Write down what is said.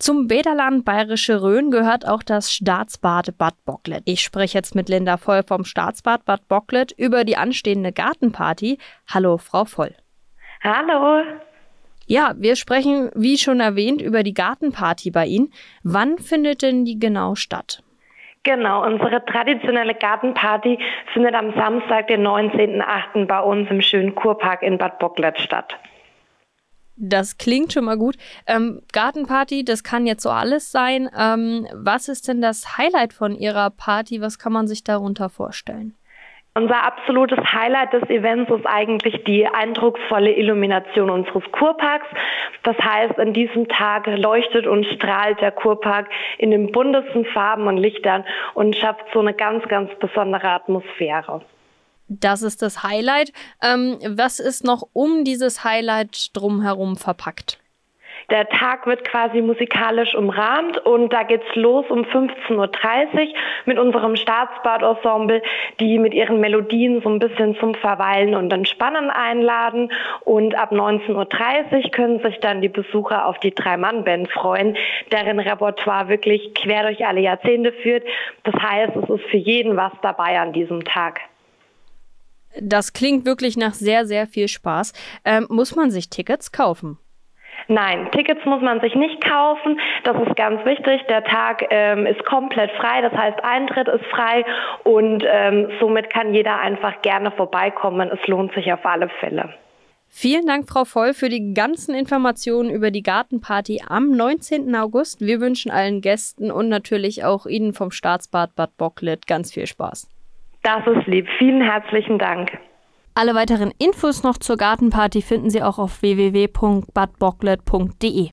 Zum Bäderland Bayerische Rhön gehört auch das Staatsbad Bad Bocklet. Ich spreche jetzt mit Linda Voll vom Staatsbad Bad Bocklet über die anstehende Gartenparty. Hallo, Frau Voll. Hallo. Ja, wir sprechen, wie schon erwähnt, über die Gartenparty bei Ihnen. Wann findet denn die genau statt? Genau, unsere traditionelle Gartenparty findet am Samstag, den 19.08. bei uns im schönen Kurpark in Bad Bocklet statt. Das klingt schon mal gut. Ähm, Gartenparty, das kann jetzt so alles sein. Ähm, was ist denn das Highlight von Ihrer Party? Was kann man sich darunter vorstellen? Unser absolutes Highlight des Events ist eigentlich die eindrucksvolle Illumination unseres Kurparks. Das heißt, an diesem Tag leuchtet und strahlt der Kurpark in den buntesten Farben und Lichtern und schafft so eine ganz, ganz besondere Atmosphäre. Das ist das Highlight. Ähm, was ist noch um dieses Highlight drumherum verpackt? Der Tag wird quasi musikalisch umrahmt und da geht's los um 15.30 Uhr mit unserem Staatsbad-Ensemble, die mit ihren Melodien so ein bisschen zum Verweilen und Entspannen einladen. Und ab 19.30 Uhr können sich dann die Besucher auf die Drei-Mann-Band freuen, deren Repertoire wirklich quer durch alle Jahrzehnte führt. Das heißt, es ist für jeden was dabei an diesem Tag. Das klingt wirklich nach sehr, sehr viel Spaß. Ähm, muss man sich Tickets kaufen? Nein, Tickets muss man sich nicht kaufen. Das ist ganz wichtig. Der Tag ähm, ist komplett frei, das heißt Eintritt ist frei und ähm, somit kann jeder einfach gerne vorbeikommen. Es lohnt sich auf alle Fälle. Vielen Dank, Frau Voll, für die ganzen Informationen über die Gartenparty am 19. August. Wir wünschen allen Gästen und natürlich auch Ihnen vom Staatsbad Bad Bocklet ganz viel Spaß. Das ist lieb. Vielen herzlichen Dank. Alle weiteren Infos noch zur Gartenparty finden Sie auch auf www.badbocklet.de.